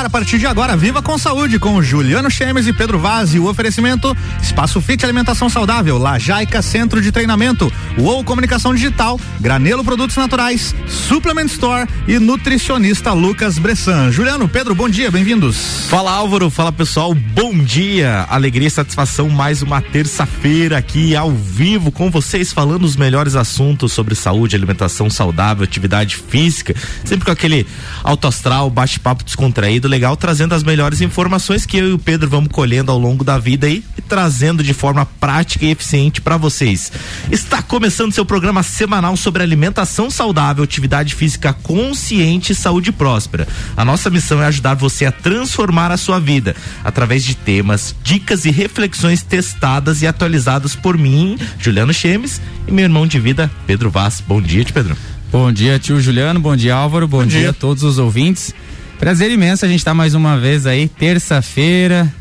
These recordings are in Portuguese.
ar a partir de agora, Viva com Saúde, com Juliano Chemes e Pedro Vaz e o oferecimento Espaço Fit Alimentação Saudável, Lajaica Centro de Treinamento, UOL Comunicação Digital, Granelo Produtos Naturais, Suplement Store e nutricionista Lucas Bressan. Juliano, Pedro, bom dia, bem-vindos. Fala Álvaro, fala pessoal, bom dia. Alegria e satisfação mais uma terça-feira aqui ao vivo com vocês falando os melhores assuntos sobre saúde, alimentação saudável, atividade física, sempre com aquele alto astral, bate-papo descontraído, legal, trazendo as melhores informações que eu e o Pedro vamos colhendo ao longo da vida aí e trazendo de forma prática e eficiente para vocês. Está começando seu programa semanal sobre alimentação saudável, atividade física consciente e saúde próspera. A nossa missão é ajudar você a transformar a sua vida através de temas, dicas e reflexões testadas e atualizadas por mim, Juliano Chemes, e meu irmão de vida, Pedro Vaz. Bom dia, Pedro. Bom dia, tio Juliano. Bom dia, Álvaro. Bom, bom dia. dia a todos os ouvintes. Prazer imenso a gente estar tá mais uma vez aí, terça-feira.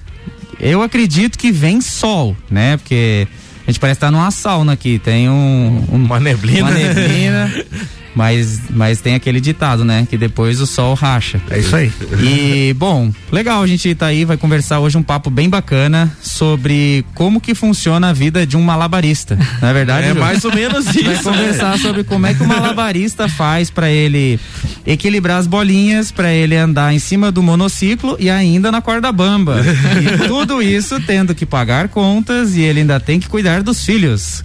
Eu acredito que vem sol, né? Porque a gente parece estar tá numa sauna aqui. Tem um, um uma neblina. Uma neblina. Mas, mas tem aquele ditado, né? Que depois o sol racha. É isso aí. E, bom, legal, a gente tá aí, vai conversar hoje um papo bem bacana sobre como que funciona a vida de um malabarista. Não é verdade? É mais ou menos isso. Vai conversar sobre como é que o malabarista faz para ele equilibrar as bolinhas, para ele andar em cima do monociclo e ainda na corda bamba. E tudo isso tendo que pagar contas e ele ainda tem que cuidar dos filhos.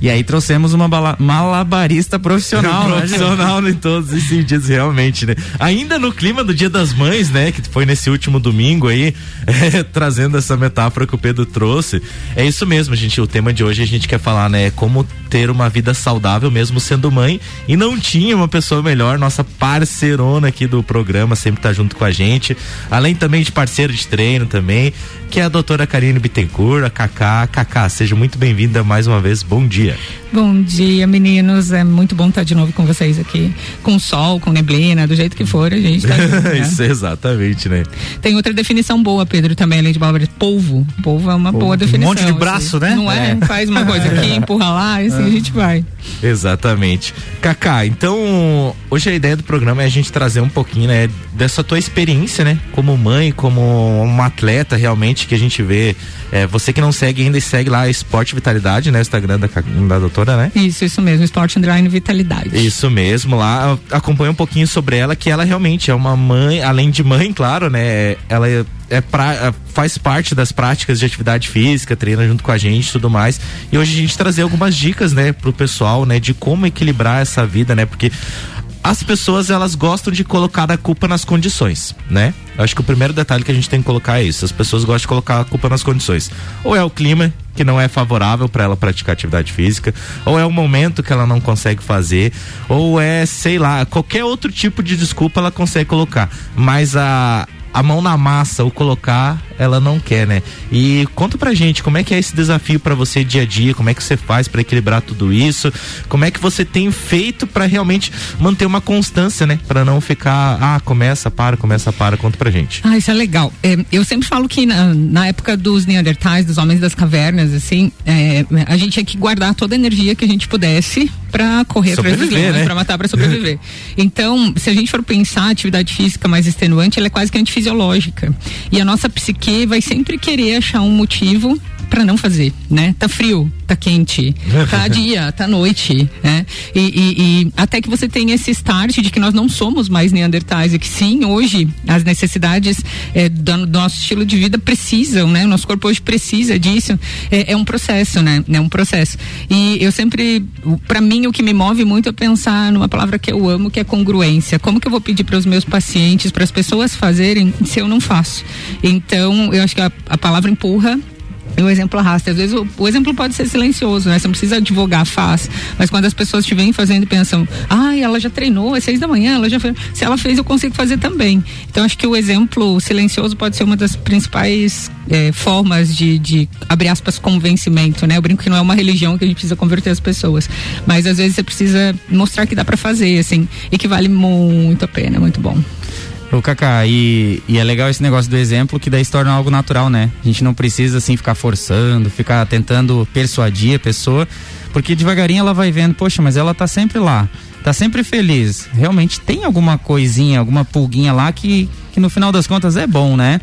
E aí trouxemos uma malabarista profissional. Né, profissional né, em todos os sentidos, realmente, né? Ainda no clima do Dia das Mães, né? Que foi nesse último domingo aí, é, trazendo essa metáfora que o Pedro trouxe. É isso mesmo, gente. O tema de hoje a gente quer falar, né? Como ter uma vida saudável mesmo sendo mãe. E não tinha uma pessoa melhor, nossa parceirona aqui do programa, sempre tá junto com a gente. Além também de parceiro de treino também, que é a doutora Karine Bittencourt, a Cacá. Cacá, seja muito bem-vinda mais uma vez. Bom dia dia. Bom dia, meninos. É muito bom estar de novo com vocês aqui. Com sol, com neblina, do jeito que for, a gente tá junto, né? Isso, exatamente, né? Tem outra definição boa, Pedro, também, além de palavra polvo. Polvo é uma polvo. boa definição. Um monte de braço, assim. né? Não é? é? Faz uma coisa aqui, empurra lá, e assim é. a gente vai. Exatamente. Cacá, então, hoje a ideia do programa é a gente trazer um pouquinho, né, dessa tua experiência, né, como mãe, como uma atleta realmente que a gente vê. É, você que não segue ainda e segue lá Esporte Vitalidade, né, o Instagram da, da doutora, né? Isso, isso mesmo, Esporte Underline Vitalidade. Isso mesmo, lá acompanha um pouquinho sobre ela, que ela realmente é uma mãe, além de mãe, claro, né, ela é é pra, é, faz parte das práticas de atividade física, treina junto com a gente e tudo mais. E hoje a gente trazer algumas dicas, né, pro pessoal, né, de como equilibrar essa vida, né? Porque as pessoas elas gostam de colocar a culpa nas condições, né? Acho que o primeiro detalhe que a gente tem que colocar é isso. As pessoas gostam de colocar a culpa nas condições. Ou é o clima que não é favorável para ela praticar atividade física, ou é o momento que ela não consegue fazer, ou é, sei lá, qualquer outro tipo de desculpa ela consegue colocar. Mas a a mão na massa, o colocar, ela não quer, né? E conta pra gente como é que é esse desafio para você dia a dia, como é que você faz para equilibrar tudo isso, como é que você tem feito para realmente manter uma constância, né? Para não ficar, ah, começa, para, começa, para, conta pra gente. Ah, isso é legal. É, eu sempre falo que na, na, época dos Neandertais, dos homens das cavernas, assim, é, a gente tinha que guardar toda a energia que a gente pudesse para correr atrás dos leões, né? para matar, para sobreviver. então, se a gente for pensar a atividade física mais extenuante, ela é quase que antifisiológica. E a nossa psique vai sempre querer achar um motivo para não fazer, né? Tá frio, tá quente, tá dia, tá noite, né? E, e, e, até que você tenha esse start de que nós não somos mais neandertais e que sim, hoje as necessidades é, do, do, nosso estilo de vida precisam, né? O nosso corpo hoje precisa disso. É, é um processo, né? É um processo. E eu sempre, para mim, o que me move muito é pensar numa palavra que eu amo, que é congruência. Como que eu vou pedir para os meus pacientes, para as pessoas fazerem se eu não faço? Então, eu acho que a, a palavra empurra o exemplo arrasta. Às vezes o, o, exemplo pode ser silencioso, né? Você não precisa advogar, faz. Mas quando as pessoas te vêm fazendo e pensam, ah, ela já treinou, é seis da manhã, ela já fez. Se ela fez, eu consigo fazer também. Então acho que o exemplo silencioso pode ser uma das principais é, formas de, de, abre aspas, convencimento, né? Eu brinco que não é uma religião que a gente precisa converter as pessoas. Mas às vezes você precisa mostrar que dá para fazer, assim, e que vale muito a pena, muito bom. Ô, Cacá, e, e é legal esse negócio do exemplo que daí se torna algo natural, né? A gente não precisa, assim, ficar forçando, ficar tentando persuadir a pessoa, porque devagarinho ela vai vendo, poxa, mas ela tá sempre lá, tá sempre feliz. Realmente tem alguma coisinha, alguma pulguinha lá que, que que no final das contas é bom, né?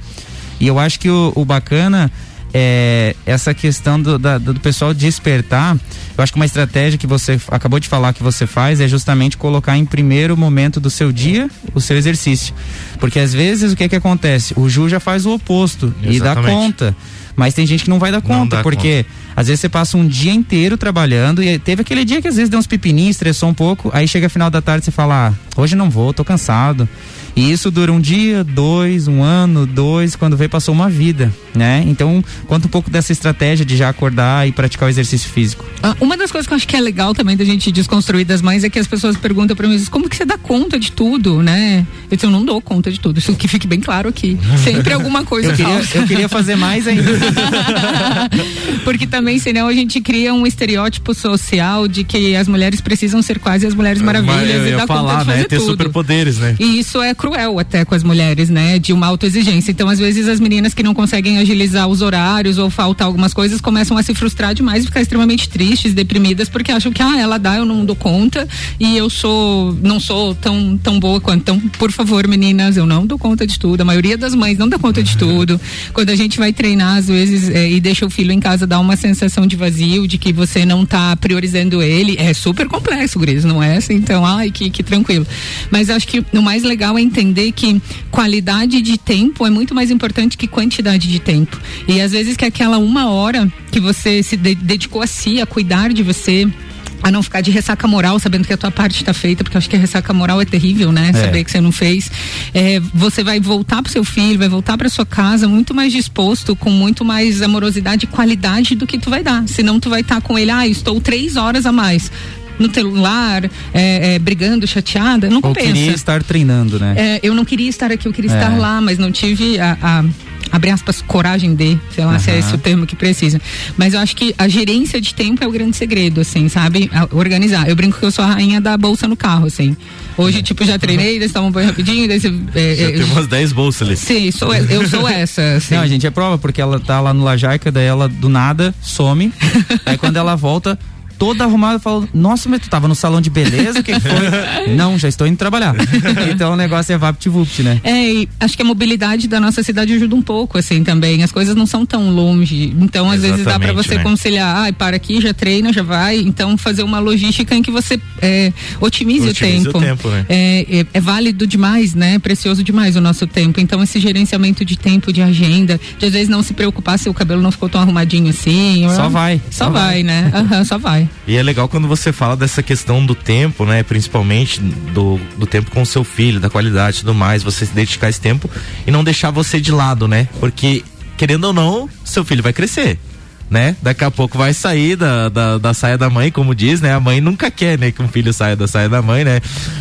E eu acho que o, o bacana é, essa questão do, da, do pessoal despertar, eu acho que uma estratégia que você acabou de falar que você faz é justamente colocar em primeiro momento do seu dia o seu exercício. Porque às vezes o que é que acontece? O Ju já faz o oposto Exatamente. e dá conta. Mas tem gente que não vai dar conta, porque conta. às vezes você passa um dia inteiro trabalhando e teve aquele dia que às vezes deu uns pepininhos, estressou um pouco, aí chega final da tarde e você fala, ah, hoje não vou, tô cansado. E isso dura um dia, dois, um ano, dois, quando vê passou uma vida, né? Então, conta um pouco dessa estratégia de já acordar e praticar o exercício físico. Ah, uma das coisas que eu acho que é legal também da gente desconstruir das mães é que as pessoas perguntam para mim, como que você dá conta de tudo, né? Eu disse, eu não dou conta de tudo, isso que fique bem claro aqui. Sempre alguma coisa eu queria, eu queria fazer mais ainda. Porque também, senão a gente cria um estereótipo social de que as mulheres precisam ser quase as mulheres maravilhas eu, eu e dar falar, conta de fazer né? Ter tudo. superpoderes, né? E isso é cruel cruel até com as mulheres, né? De uma autoexigência. Então, às vezes, as meninas que não conseguem agilizar os horários ou faltar algumas coisas começam a se frustrar demais e ficar extremamente tristes, deprimidas, porque acham que, ah, ela dá, eu não dou conta e eu sou, não sou tão, tão boa quanto. Então, por favor, meninas, eu não dou conta de tudo. A maioria das mães não dá conta de tudo. Quando a gente vai treinar, às vezes, é, e deixa o filho em casa, dá uma sensação de vazio, de que você não tá priorizando ele. É super complexo, Gris, não é assim? Então, ai, que, que tranquilo. Mas acho que o mais legal é entender que qualidade de tempo é muito mais importante que quantidade de tempo. E às vezes que aquela uma hora que você se de dedicou a si, a cuidar de você, a não ficar de ressaca moral, sabendo que a tua parte está feita, porque acho que a ressaca moral é terrível, né? É. Saber que você não fez. É, você vai voltar pro seu filho, vai voltar para sua casa muito mais disposto, com muito mais amorosidade e qualidade do que tu vai dar. Senão tu vai estar tá com ele, ah, estou três horas a mais no celular, é, é, brigando, chateada, não compensa. Eu queria estar treinando, né? É, eu não queria estar aqui, eu queria estar é. lá, mas não tive a, a abre aspas, coragem de, sei lá uhum. se é esse o termo que precisa. Mas eu acho que a gerência de tempo é o grande segredo, assim, sabe? A organizar. Eu brinco que eu sou a rainha da bolsa no carro, assim. Hoje, tipo, já treinei, daí toma um banho rapidinho, daí você. É, já é, tem umas 10 bolsas ali. Sim, sou, eu sou essa. Assim. Não, a gente é prova, porque ela tá lá no Lajaica, daí ela do nada some. aí quando ela volta, toda arrumada, falou, nossa, mas tu tava no salão de beleza, o que, foi? Não, já estou indo trabalhar. então o negócio é vapt-vupt, né? É, e acho que a mobilidade da nossa cidade ajuda um pouco, assim, também. As coisas não são tão longe. Então, às Exatamente, vezes dá para você né? conciliar, ai, ah, para aqui, já treina, já vai. Então, fazer uma logística em que você é, otimize, otimize, o tempo. O tempo né? é, é, é, válido demais, né? É precioso demais o nosso tempo. Então, esse gerenciamento de tempo, de agenda, de às vezes não se preocupar se o cabelo não ficou tão arrumadinho assim. Só vai. Só, só vai, vai, né? Uhum, só vai. E é legal quando você fala dessa questão do tempo, né? Principalmente do, do tempo com o seu filho, da qualidade e tudo mais, você se dedicar esse tempo e não deixar você de lado, né? Porque, querendo ou não, seu filho vai crescer né? Daqui a pouco vai sair da, da, da, saia da mãe, como diz, né? A mãe nunca quer, né? Que um filho saia da saia da mãe, né?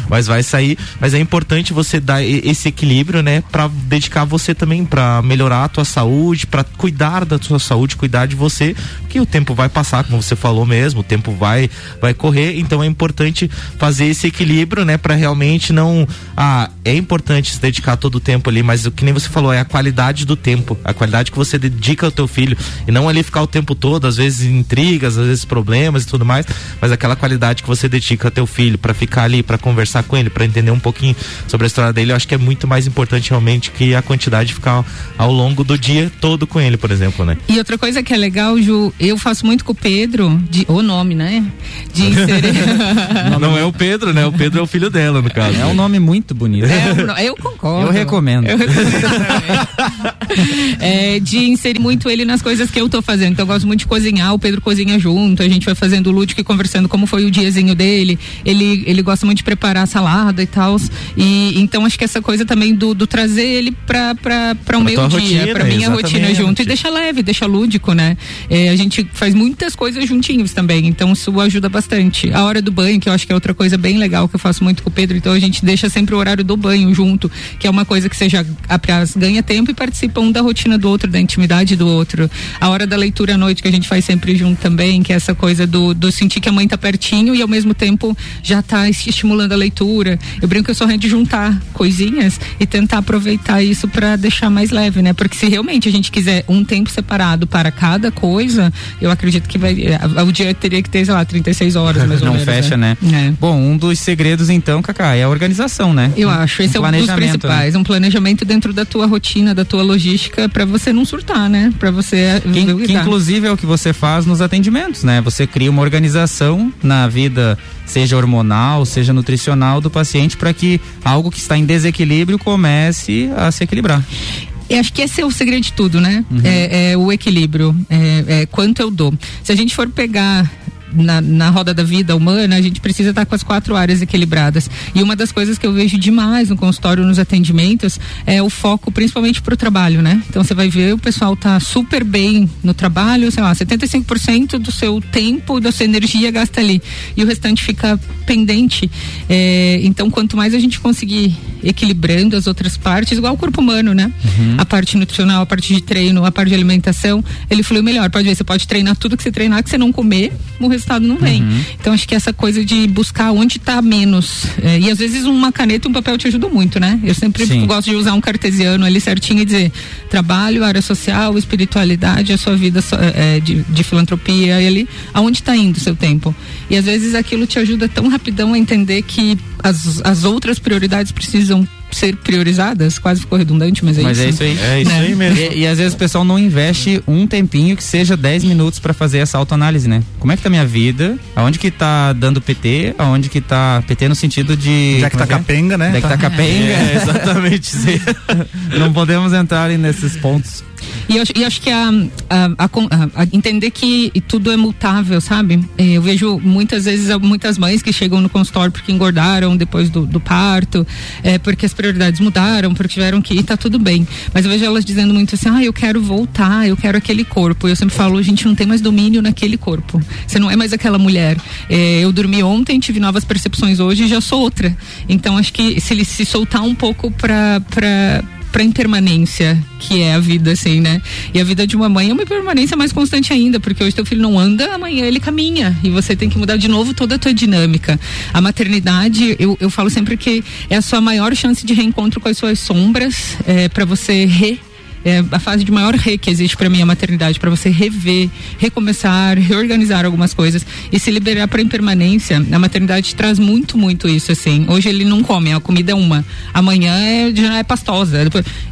Mas vai sair. Mas é importante você dar esse equilíbrio, né? Para dedicar você também para melhorar a tua saúde, para cuidar da tua saúde, cuidar de você, que o tempo vai passar, como você falou mesmo, o tempo vai vai correr. Então é importante fazer esse equilíbrio, né? Para realmente não, ah, é importante se dedicar todo o tempo ali, mas o que nem você falou é a qualidade do tempo, a qualidade que você dedica ao teu filho e não ali ficar o tempo todo, às vezes intrigas, às vezes problemas e tudo mais, mas aquela qualidade que você dedica ao teu filho para ficar ali, para conversar com ele, para entender um pouquinho sobre a história dele, eu acho que é muito mais importante realmente que a quantidade de ficar ao longo do dia todo com ele, por exemplo, né? E outra coisa que é legal, Ju, eu faço muito com o Pedro, de, o nome, né? De inserir... não, não é o Pedro, né? O Pedro é o filho dela, no caso. É um nome muito bonito. É, eu concordo. Eu recomendo. Eu recomendo é, de inserir muito ele nas coisas que eu tô fazendo. Então, eu gosto muito de cozinhar, o Pedro cozinha junto, a gente vai fazendo lúdico e conversando como foi o diazinho dele. Ele, ele gosta muito de preparar salada e tal. E então acho que essa coisa também do, do trazer ele pra, pra, pra o meu dia, pra minha rotina junto. E deixa leve, deixa lúdico, né? É, a gente faz muitas coisas juntinhos também, então isso ajuda bastante. A hora do banho, que eu acho que é outra coisa bem legal que eu faço muito com o Pedro, então a gente deixa sempre o horário do banho junto, que é uma coisa que você já ganha tempo e participa um da rotina do outro, da intimidade do outro. A hora da leitura à noite que a gente faz sempre junto também, que é essa coisa do, do sentir que a mãe tá pertinho e ao mesmo tempo já tá estimulando a leitura. Eu brinco que eu sou de juntar coisinhas e tentar aproveitar isso para deixar mais leve, né? Porque se realmente a gente quiser um tempo separado para cada coisa, eu acredito que vai. O dia teria que ter, sei lá, 36 horas mais ou Não menos. Não fecha, né? né? É. Bom, um dos segredos então, Cacá, é a organização, né? Eu acho. Esse um é um dos principais. Né? Um planejamento dentro da tua rotina, da tua logística, para você não surtar, né? Para você. Que, que inclusive é o que você faz nos atendimentos, né? Você cria uma organização na vida seja hormonal, seja nutricional do paciente, para que algo que está em desequilíbrio comece a se equilibrar. Eu acho que esse é o segredo de tudo, né? Uhum. É, é, o equilíbrio, é, é, quanto eu dou. Se a gente for pegar na, na roda da vida humana, a gente precisa estar com as quatro áreas equilibradas. E uma das coisas que eu vejo demais no consultório, nos atendimentos, é o foco principalmente para o trabalho, né? Então você vai ver o pessoal tá super bem no trabalho, sei lá, 75% do seu tempo, da sua energia gasta ali. E o restante fica pendente. É, então, quanto mais a gente conseguir equilibrando as outras partes, igual o corpo humano, né? Uhum. A parte nutricional, a parte de treino, a parte de alimentação, ele flui melhor. Pode ver, você pode treinar tudo que você treinar, que você não comer, o resultado não vem. Uhum. Então acho que essa coisa de buscar onde está menos. É, e às vezes uma caneta e um papel te ajudam muito, né? Eu sempre Sim. gosto de usar um cartesiano ali certinho e dizer trabalho, área social, espiritualidade, a sua vida é, de, de, filantropia e ali, aonde está indo o seu tempo. E às vezes aquilo te ajuda tão rapidão a entender que as, as outras prioridades precisam ser priorizadas, quase ficou redundante, mas é mas isso. Mas é isso aí. É isso né? aí mesmo. E, e, às vezes o pessoal não investe um tempinho que seja 10 minutos para fazer essa autoanálise, né? Como é que tá minha vida? Aonde que tá dando PT? Aonde que tá PT no sentido de. Onde é que tá é? capenga, né? É que tá capenga? É, exatamente. não podemos entrar nesses pontos. E eu, acho que a, a, a, a, entender que tudo é mutável, sabe? É, eu vejo muitas vezes muitas mães que chegam no consultório porque engordaram depois do, do parto, é, porque as prioridades mudaram, porque tiveram que ir, tá tudo bem. Mas eu vejo elas dizendo muito assim, ah, eu quero voltar, eu quero aquele corpo. Eu sempre falo, a gente não tem mais domínio naquele corpo. Você não é mais aquela mulher. É, eu dormi ontem, tive novas percepções hoje e já sou outra. Então acho que se ele se soltar um pouco para para impermanência que é a vida, assim, né? E a vida de uma mãe é uma impermanência mais constante ainda, porque hoje teu filho não anda, amanhã ele caminha e você tem que mudar de novo toda a tua dinâmica. A maternidade, eu, eu falo sempre que é a sua maior chance de reencontro com as suas sombras, é, para você re é a fase de maior re que existe para mim a maternidade, para você rever, recomeçar, reorganizar algumas coisas e se liberar para impermanência. A maternidade traz muito, muito isso assim. Hoje ele não come, a comida é uma, amanhã é, já é pastosa.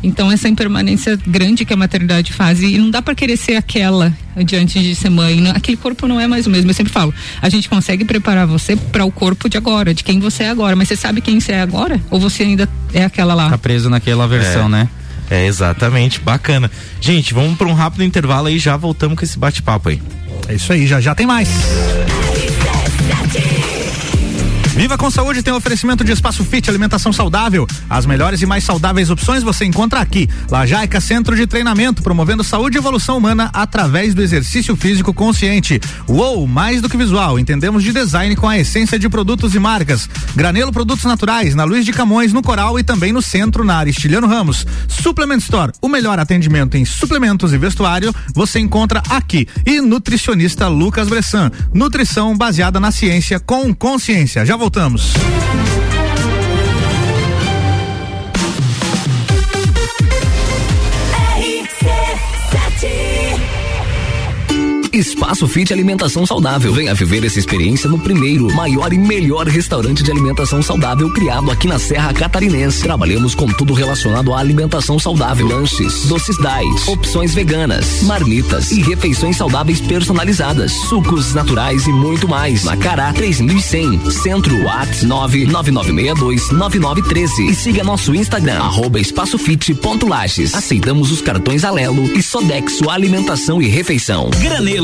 Então essa impermanência grande que a maternidade faz e não dá para querer ser aquela diante de ser mãe. Aquele corpo não é mais o mesmo. Eu sempre falo, a gente consegue preparar você para o corpo de agora, de quem você é agora, mas você sabe quem você é agora? Ou você ainda é aquela lá? Tá preso naquela versão, é. né? É, exatamente, bacana. Gente, vamos para um rápido intervalo aí já voltamos com esse bate-papo aí. É isso aí, já já tem mais. Viva com Saúde tem um oferecimento de espaço fit, alimentação saudável. As melhores e mais saudáveis opções você encontra aqui. Lajaica Centro de Treinamento, promovendo saúde e evolução humana através do exercício físico consciente. Uou, mais do que visual, entendemos de design com a essência de produtos e marcas. Granelo Produtos Naturais, na Luiz de Camões, no Coral e também no centro, na Aristiliano Ramos. Suplement Store, o melhor atendimento em suplementos e vestuário, você encontra aqui. E nutricionista Lucas Bressan, nutrição baseada na ciência com consciência. Já voltamos. Espaço Fit Alimentação Saudável. Venha viver essa experiência no primeiro, maior e melhor restaurante de alimentação saudável criado aqui na Serra Catarinense. Trabalhamos com tudo relacionado à alimentação saudável: lanches, doces diet, opções veganas, marmitas e refeições saudáveis personalizadas, sucos naturais e muito mais. Na Cará 3100, Centro Whats 999629913 e siga nosso Instagram espaçofit.lages. Aceitamos os cartões Alelo e Sodexo Alimentação e Refeição. Granelo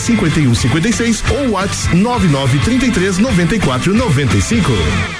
5156 ou WhatsApp 9933 9495.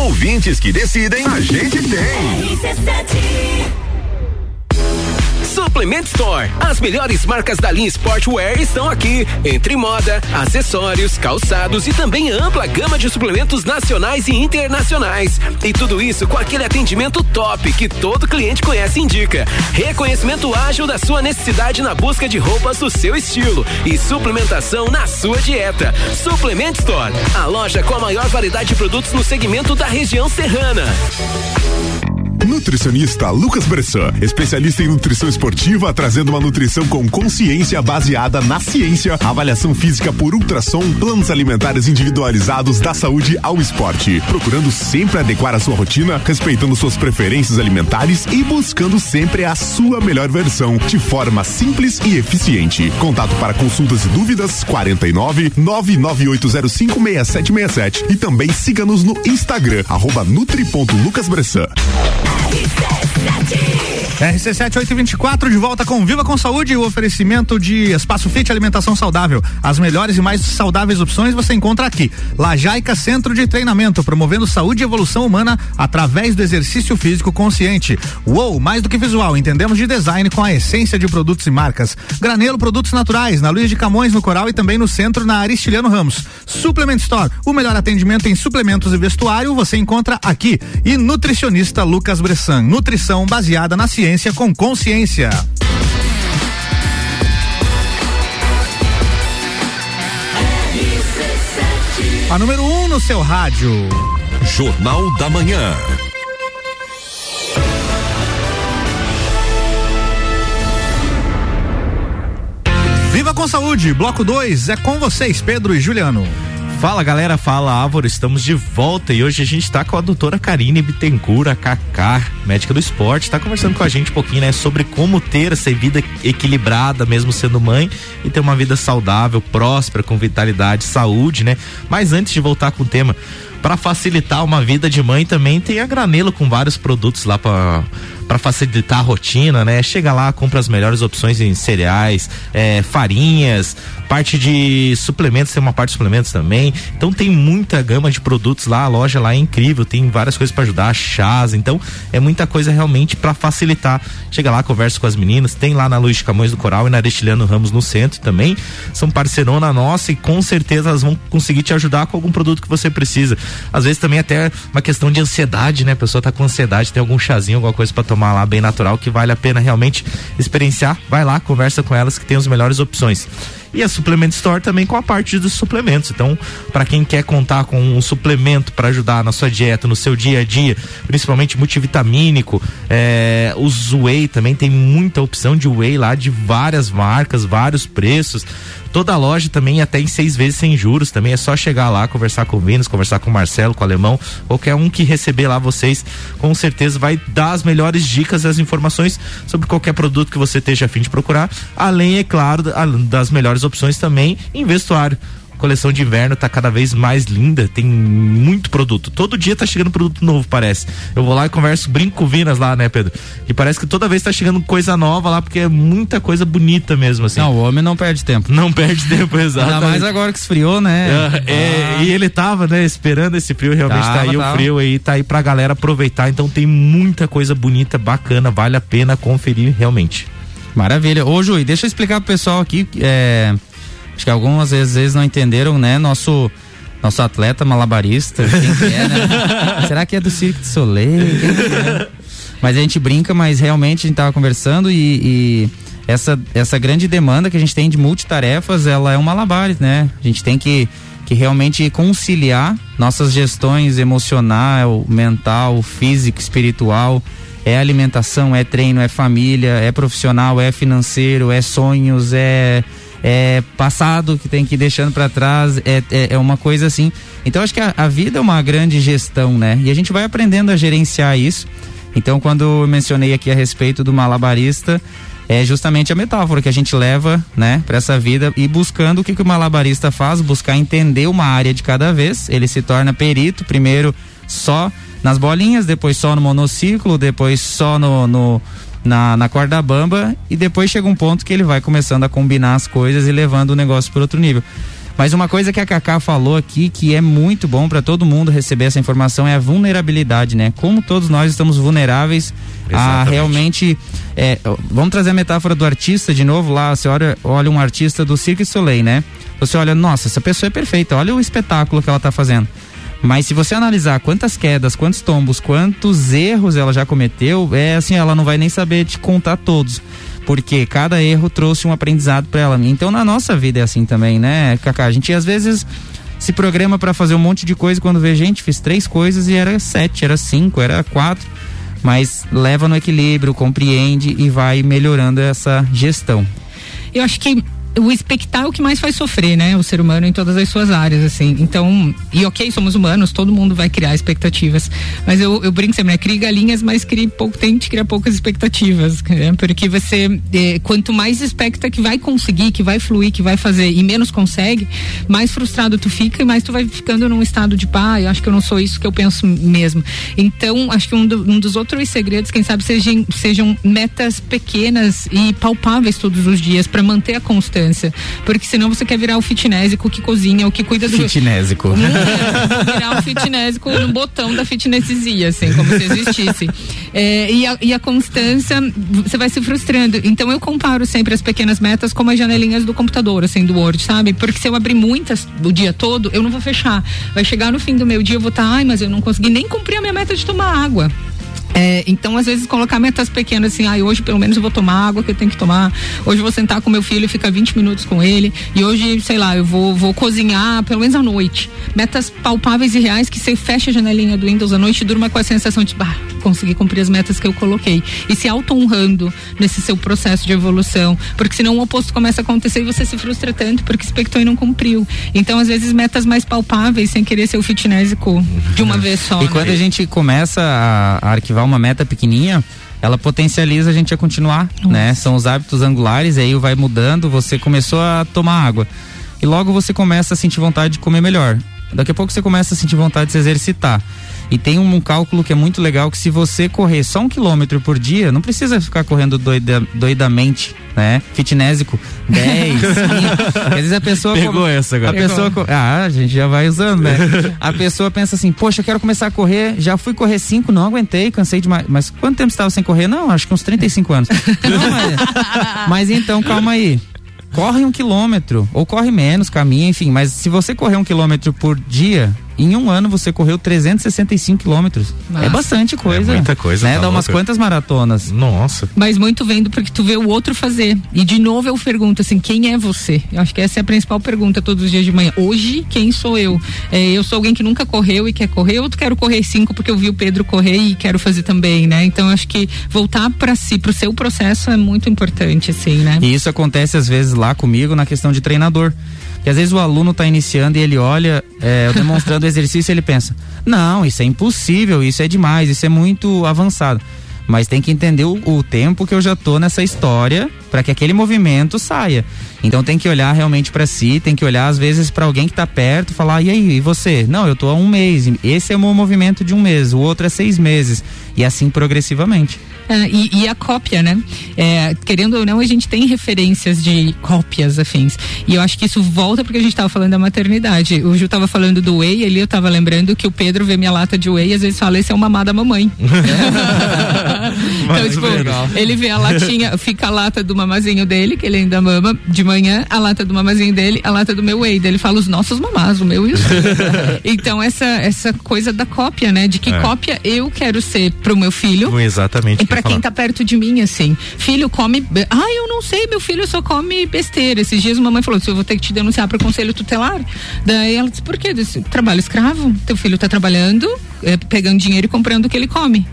Ouvintes que decidem, a gente tem. Suplement Store. As melhores marcas da linha Sportwear estão aqui. Entre moda, acessórios, calçados e também ampla gama de suplementos nacionais e internacionais. E tudo isso com aquele atendimento top que todo cliente conhece e indica. Reconhecimento ágil da sua necessidade na busca de roupas do seu estilo e suplementação na sua dieta. Suplement Store, a loja com a maior variedade de produtos no segmento da região serrana. Nutricionista Lucas Bressan, especialista em nutrição esportiva, trazendo uma nutrição com consciência baseada na ciência, avaliação física por ultrassom, planos alimentares individualizados da saúde ao esporte, procurando sempre adequar a sua rotina, respeitando suas preferências alimentares e buscando sempre a sua melhor versão, de forma simples e eficiente. Contato para consultas e dúvidas 49 99805 6767 e também siga-nos no Instagram arroba nutri.lucasbressan. he says that he RC7824 de volta com Viva com Saúde o oferecimento de Espaço Fit Alimentação Saudável. As melhores e mais saudáveis opções você encontra aqui. Lajaica Centro de Treinamento, promovendo saúde e evolução humana através do exercício físico consciente. Uou, mais do que visual, entendemos de design com a essência de produtos e marcas. Granelo Produtos Naturais, na Luiz de Camões, no Coral e também no centro, na Aristiliano Ramos. Suplement Store, o melhor atendimento em suplementos e vestuário você encontra aqui. E nutricionista Lucas Bressan, nutrição baseada na ciência com consciência. A número 1 um no seu rádio. Jornal da Manhã. Viva com saúde, bloco 2 é com vocês, Pedro e Juliano. Fala galera, fala Álvaro, estamos de volta e hoje a gente está com a doutora Karine Bittencourt, a Kaká, médica do esporte, está conversando com a gente um pouquinho, né, sobre como ter essa vida equilibrada, mesmo sendo mãe, e ter uma vida saudável, próspera, com vitalidade, saúde, né? Mas antes de voltar com o tema, para facilitar uma vida de mãe também tem a Granelo com vários produtos lá para para facilitar a rotina, né? Chega lá, compra as melhores opções em cereais, é, farinhas, parte de suplementos, tem uma parte de suplementos também. Então tem muita gama de produtos lá, a loja lá é incrível, tem várias coisas para ajudar, chás, então é muita coisa realmente para facilitar. Chega lá, conversa com as meninas, tem lá na Luiz de Camões do Coral e na Aristiliano Ramos no centro também. São parceirona nossa e com certeza elas vão conseguir te ajudar com algum produto que você precisa. Às vezes também até uma questão de ansiedade, né? A pessoa tá com ansiedade, tem algum chazinho, alguma coisa para tomar lá bem natural que vale a pena realmente experienciar. Vai lá, conversa com elas que tem as melhores opções e a Suplement Store também com a parte dos suplementos. Então, para quem quer contar com um suplemento para ajudar na sua dieta, no seu dia a dia, principalmente multivitamínico, é, os whey também tem muita opção de whey lá de várias marcas, vários preços. Toda a loja também até em seis vezes sem juros, também é só chegar lá, conversar com o Vinos, conversar com o Marcelo, com o Alemão, qualquer um que receber lá vocês, com certeza vai dar as melhores dicas, as informações sobre qualquer produto que você esteja afim de procurar, além, é claro, das melhores opções também em vestuário coleção de inverno tá cada vez mais linda, tem muito produto. Todo dia tá chegando produto novo, parece. Eu vou lá e converso, brinco Vinas lá, né, Pedro? E parece que toda vez tá chegando coisa nova lá, porque é muita coisa bonita mesmo, assim. Não, o homem não perde tempo. Não perde tempo, exato. Ainda mais agora que esfriou, né? É, é, ah. E ele tava, né, esperando esse frio, realmente tava, tá aí tava. o frio aí, tá aí pra galera aproveitar. Então tem muita coisa bonita, bacana, vale a pena conferir realmente. Maravilha. Ô, Ju, deixa eu explicar pro pessoal aqui, é, Acho que algumas vezes não entenderam, né? Nosso nosso atleta malabarista, quem que é, né? Será que é do Cirque de Soleil? É? Mas a gente brinca, mas realmente a gente tava conversando e, e, essa, essa grande demanda que a gente tem de multitarefas, ela é um malabares, né? A gente tem que, que realmente conciliar nossas gestões emocional, mental, físico, espiritual, é alimentação, é treino, é família, é profissional, é financeiro, é sonhos, é é, passado que tem que ir deixando para trás, é, é, é, uma coisa assim. Então acho que a, a, vida é uma grande gestão, né? E a gente vai aprendendo a gerenciar isso. Então quando eu mencionei aqui a respeito do malabarista, é justamente a metáfora que a gente leva, né, para essa vida e buscando o que, que o malabarista faz, buscar entender uma área de cada vez. Ele se torna perito, primeiro só nas bolinhas, depois só no monociclo, depois só no, no na, na corda bamba e depois chega um ponto que ele vai começando a combinar as coisas e levando o negócio para outro nível. Mas uma coisa que a Cacá falou aqui que é muito bom para todo mundo receber essa informação é a vulnerabilidade, né? Como todos nós estamos vulneráveis Exatamente. a realmente. É, vamos trazer a metáfora do artista de novo lá. Você olha, olha um artista do Cirque Soleil, né? Você olha, nossa, essa pessoa é perfeita, olha o espetáculo que ela está fazendo. Mas se você analisar quantas quedas, quantos tombos, quantos erros ela já cometeu, é assim, ela não vai nem saber te contar todos. Porque cada erro trouxe um aprendizado para ela. Então na nossa vida é assim também, né, Cacá? A gente às vezes se programa para fazer um monte de coisa quando vê gente, fiz três coisas e era sete, era cinco, era quatro. Mas leva no equilíbrio, compreende e vai melhorando essa gestão. Eu acho que o expectar é o que mais faz sofrer, né? O ser humano em todas as suas áreas, assim. Então, e ok, somos humanos, todo mundo vai criar expectativas. Mas eu, eu brinco sempre, né? Crie galinhas, mas crie pouco, tente criar poucas expectativas. Né? Porque você, eh, quanto mais expecta que vai conseguir, que vai fluir, que vai fazer e menos consegue, mais frustrado tu fica e mais tu vai ficando num estado de pá, eu acho que eu não sou isso que eu penso mesmo. Então, acho que um, do, um dos outros segredos, quem sabe, sejam, sejam metas pequenas e palpáveis todos os dias para manter a constância importância. Porque senão você quer virar o fitnésico que cozinha, o que cuida do. Fitnésico. É, virar o fitnésico no botão da fitnessia, assim, como se existisse. É, e, a, e a constância, você vai se frustrando. Então eu comparo sempre as pequenas metas como as janelinhas do computador, assim, do Word, sabe? Porque se eu abrir muitas o dia todo, eu não vou fechar. Vai chegar no fim do meu dia, eu vou estar, tá, ai, mas eu não consegui nem cumprir a minha meta de tomar água. É, então, às vezes, colocar metas pequenas, assim, ah, hoje pelo menos eu vou tomar água que eu tenho que tomar, hoje eu vou sentar com meu filho e ficar 20 minutos com ele, e hoje, sei lá, eu vou, vou cozinhar pelo menos à noite. Metas palpáveis e reais que você fecha a janelinha do Windows à noite e durma com a sensação de, bah, consegui cumprir as metas que eu coloquei. E se auto-honrando nesse seu processo de evolução, porque senão o oposto começa a acontecer e você se frustra tanto porque expectou e não cumpriu. Então, às vezes, metas mais palpáveis, sem querer ser o fitnésico de uma vez só. E né? quando a gente começa a, a arquivar uma meta pequenininha, ela potencializa a gente a continuar, Nossa. né? São os hábitos angulares, aí vai mudando, você começou a tomar água. E logo você começa a sentir vontade de comer melhor. Daqui a pouco você começa a sentir vontade de se exercitar. E tem um, cálculo que é muito legal que se você correr só um quilômetro por dia, não precisa ficar correndo doida, doidamente, né? Fitnésico, 10, 5. Às vezes a pessoa. Pegou essa agora. A pessoa. Ah, a gente já vai usando, né? A pessoa pensa assim, poxa, eu quero começar a correr, já fui correr 5, não aguentei, cansei demais. Mas quanto tempo você estava sem correr? Não, acho que uns 35 anos. não, mas, mas então, calma aí corre um quilômetro, ou corre menos, caminha, enfim, mas se você correr um quilômetro por dia, em um ano você correu 365 quilômetros. É bastante coisa. É muita coisa. Né? tá Dá umas louco. quantas maratonas. Nossa. Mas muito vendo porque tu vê o outro fazer. E de novo eu pergunto assim, quem é você? Eu acho que essa é a principal pergunta todos os dias de manhã. Hoje, quem sou eu? É, eu sou alguém que nunca correu e quer correr, ou tu quero correr cinco porque eu vi o Pedro correr e quero fazer também, né? Então eu acho que voltar para si, pro seu processo é muito importante, assim, né? E isso acontece às vezes lá comigo na questão de treinador. Que às vezes o aluno está iniciando e ele olha, é, eu demonstrando o exercício ele pensa: não, isso é impossível, isso é demais, isso é muito avançado. Mas tem que entender o, o tempo que eu já tô nessa história para que aquele movimento saia. Então tem que olhar realmente para si, tem que olhar às vezes para alguém que tá perto, falar: e aí, e você? Não, eu tô há um mês. Esse é o meu movimento de um mês, o outro é seis meses e assim progressivamente. É, e, e a cópia, né? É, querendo ou não, a gente tem referências de cópias afins. E eu acho que isso volta porque a gente estava falando da maternidade. O Ju estava falando do whey, ali eu estava lembrando que o Pedro vê minha lata de whey e às vezes fala, esse é uma mamá da mamãe. então, tipo, ele vê a latinha, fica a lata do mamazinho dele, que ele ainda mama de manhã, a lata do mamazinho dele, a lata do meu whey. Daí ele fala os nossos mamás, o meu e o seu. então, essa, essa coisa da cópia, né? De que É. cópia eu quero ser pro meu filho. Exatamente. E pra quem tá perto de mim, assim, filho come. Ah, eu não sei, meu filho só come besteira. Esses dias mamãe falou: eu vou ter que te denunciar pro conselho tutelar. Daí ela disse: por quê? Eu disse, Trabalho escravo. Teu filho tá trabalhando, eh, pegando dinheiro e comprando o que ele come.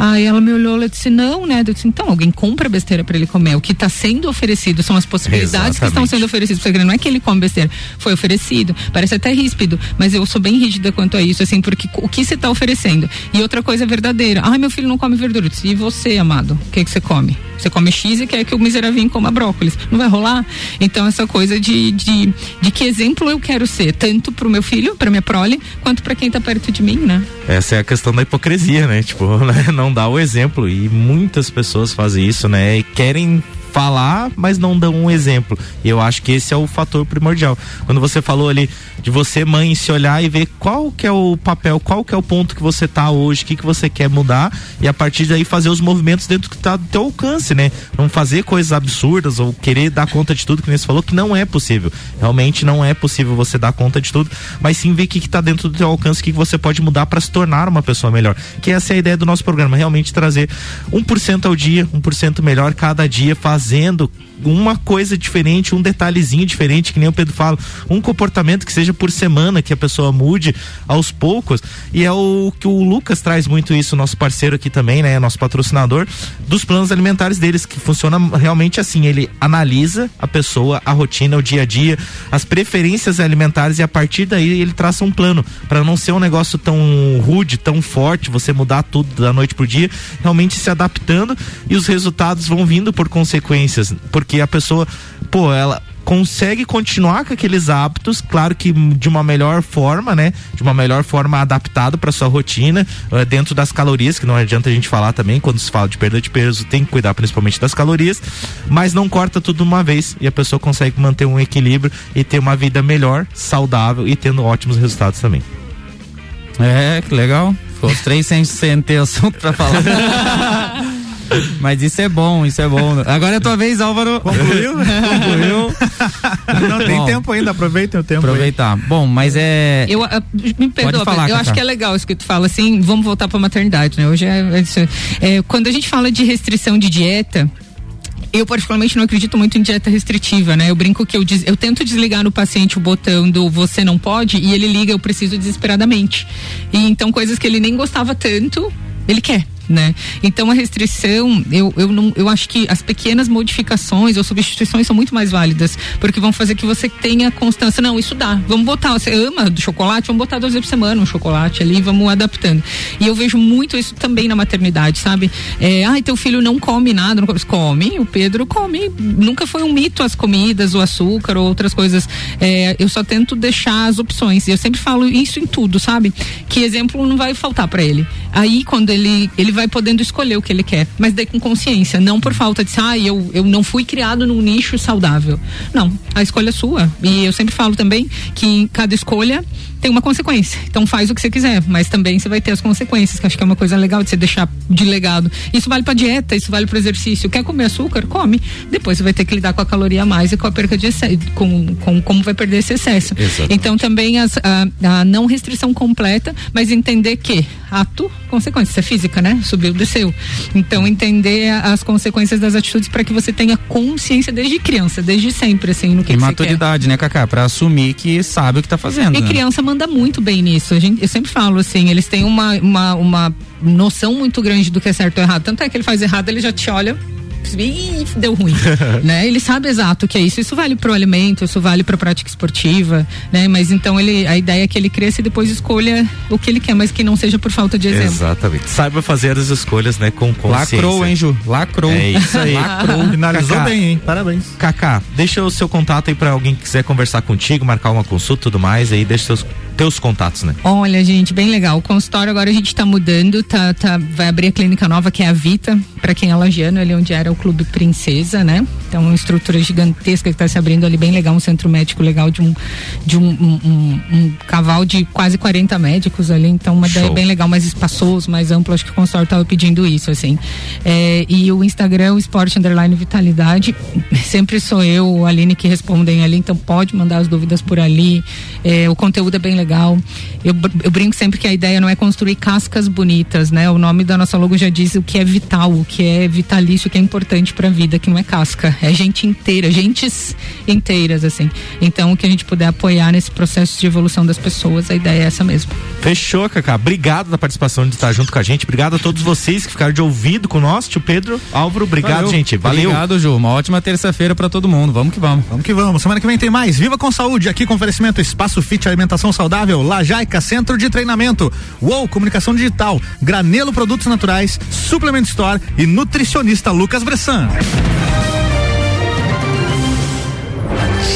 Aí ela me olhou e disse, não, né? Eu disse, então, alguém compra besteira pra ele comer. O que tá sendo oferecido são as possibilidades que estão Exatamente. sendo oferecidas. Ele. Não é que ele come besteira, foi oferecido. Parece até ríspido, mas eu sou bem rígida quanto a isso, assim, porque o que você tá oferecendo? E outra coisa é verdadeira. Ai, meu filho não come verdura. Eu disse, E você, amado? O que que você come? Você come X e quer que o miserável coma brócolis. Não vai rolar? Então, essa coisa de, de, de que exemplo eu quero ser, tanto pro meu filho, pra minha prole, quanto pra quem tá perto de mim, né? Essa é a questão da hipocrisia, né? Tipo, né? não dá o exemplo. E muitas pessoas fazem isso, né? E querem falar, mas não dão um exemplo. E eu acho que esse é o fator primordial. Quando você falou ali de você, mãe, se olhar e ver qual que é o papel, qual que é o ponto que você tá hoje, o que que você quer mudar, e a partir daí fazer os movimentos dentro que tá do teu alcance, né? Não fazer coisas absurdas ou querer dar conta de tudo, que você falou, que não é possível. Realmente não é possível você dar conta de tudo, mas sim ver o que, que tá dentro do teu alcance, o que, que você pode mudar para se tornar uma pessoa melhor. Que essa é a ideia do nosso programa, realmente trazer 1% ao dia, 1% melhor cada dia, fazendo uma coisa diferente, um detalhezinho diferente, que nem o Pedro fala, um comportamento que seja por semana, que a pessoa mude aos poucos. E é o que o Lucas traz muito isso, nosso parceiro aqui também, né? Nosso patrocinador, dos planos alimentares deles, que funciona realmente assim. Ele analisa a pessoa, a rotina, o dia a dia, as preferências alimentares e a partir daí ele traça um plano para não ser um negócio tão rude, tão forte, você mudar tudo da noite pro dia, realmente se adaptando e os resultados vão vindo por consequências, porque a pessoa, pô, ela consegue continuar com aqueles hábitos, claro que de uma melhor forma, né? De uma melhor forma adaptado para sua rotina, eh, dentro das calorias, que não adianta a gente falar também, quando se fala de perda de peso, tem que cuidar principalmente das calorias, mas não corta tudo de uma vez e a pessoa consegue manter um equilíbrio e ter uma vida melhor, saudável e tendo ótimos resultados também. É, que legal. Ficou os três sem, sem ter assunto pra falar. Mas isso é bom, isso é bom. Agora é a tua vez, Álvaro. Concluiu? Concluiu. Não tem Bom, tempo ainda, aproveitem o tempo. aí. Aproveitar. Bom, mas é. Eu, me perdoa, falar, eu Cacá. acho que é legal isso que tu fala, assim, vamos voltar pra maternidade, né? Hoje é, é. É, quando a gente fala de restrição de dieta, eu particularmente não acredito muito em dieta restritiva, né? Eu brinco que eu, des- eu tento desligar no paciente o botão do você não pode e ele liga eu preciso desesperadamente. E então coisas que ele nem gostava tanto, ele quer. Né? Então a restrição, eu, eu, não, eu acho que as pequenas modificações ou substituições são muito mais válidas, porque vão fazer que você tenha constância. Não, isso dá. Vamos botar, você ama do chocolate, vamos botar duas vezes por semana um chocolate ali, vamos adaptando. E eu vejo muito isso também na maternidade, sabe? É, ai, teu filho não come nada, não come. Come, o Pedro come. Nunca foi um mito as comidas, o açúcar ou outras coisas. É, eu só tento deixar as opções. E eu sempre falo isso em tudo, sabe? Que exemplo não vai faltar para ele. Aí, quando ele, ele vai podendo escolher o que ele quer, mas daí com consciência, não por falta de, ah, eu, eu não fui criado num nicho saudável. Não, a escolha é sua. E eu sempre falo também que em cada escolha tem uma consequência. Então faz o que você quiser, mas também você vai ter as consequências, que acho que é uma coisa legal de você deixar de legado. Isso vale para dieta, isso vale para exercício. Quer comer açúcar? Come. Depois você vai ter que lidar com a caloria a mais e com a perca de excesso, com, com como vai perder esse excesso. Exatamente. Então também as, a, a, não restrição completa, mas entender que ato, consequência, é física, né? Subiu, desceu. Então entender as consequências das atitudes para que você tenha consciência desde criança, desde sempre, assim, no que, e que maturidade, né, Cacá? Para assumir que sabe o que tá fazendo. E né? criança manda muito bem nisso. A gente, eu sempre falo assim, eles têm uma, uma, uma noção muito grande do que é certo ou errado. Tanto é que ele faz errado, ele já te olha Ih, deu ruim, né? Ele sabe exato o que é isso. Isso vale para o alimento, isso vale para a prática esportiva, né? Mas então ele, a ideia é que ele cresça e depois escolha o que ele quer, mas que não seja por falta de exemplo. Exatamente. Saiba fazer as escolhas, né, com consciência. Lacrou, hein, Ju? Lacrou. É isso aí. Lacrou. Finalizou Cacá, bem, hein? Parabéns. Kaká, deixa o seu contato aí para alguém que quiser conversar contigo, marcar uma consulta, tudo mais, aí deixa seus teus contatos, né? Olha, gente, bem legal. O consultório agora a gente está mudando, tá, tá, vai abrir a clínica nova que é a Vita, para quem é lagiano, ali onde era o Clube Princesa, né? Então, uma estrutura gigantesca que está se abrindo ali, bem legal, um centro médico legal de um de um, um, um, um cavalo de quase 40 médicos ali, então uma Show. ideia bem legal, mais espaçoso, mais amplo, acho que o consultório estava pedindo isso, assim. É, e o Instagram, o Esporte Underline Vitalidade, sempre sou eu, a Aline que respondem ali, então pode mandar as dúvidas por ali. É, o conteúdo é bem legal legal. Eu, eu brinco sempre que a ideia não é construir cascas bonitas, né? O nome da nossa logo já diz o que é vital, o que é vitalício, o que é importante para a vida, que não é casca, é gente inteira, gentes inteiras, assim. Então, o que a gente puder apoiar nesse processo de evolução das pessoas, a ideia é essa mesmo. Fechou, Cacá. Obrigado da participação de estar junto com a gente. Obrigado a todos vocês que ficaram de ouvido com nós, tio Pedro, Álvaro. Obrigado, Valeu. gente. Valeu. Obrigado, Ju. Uma ótima terça-feira para todo mundo. Vamos que vamos. Vamos que vamos. Semana que vem tem mais. Viva com saúde aqui com oferecimento Espaço Fit Alimentação Saudável saudável, Lajaica Centro de Treinamento, UOL Comunicação Digital, Granelo Produtos Naturais, Suplement Store e nutricionista Lucas Bressan.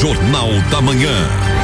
Jornal da Manhã.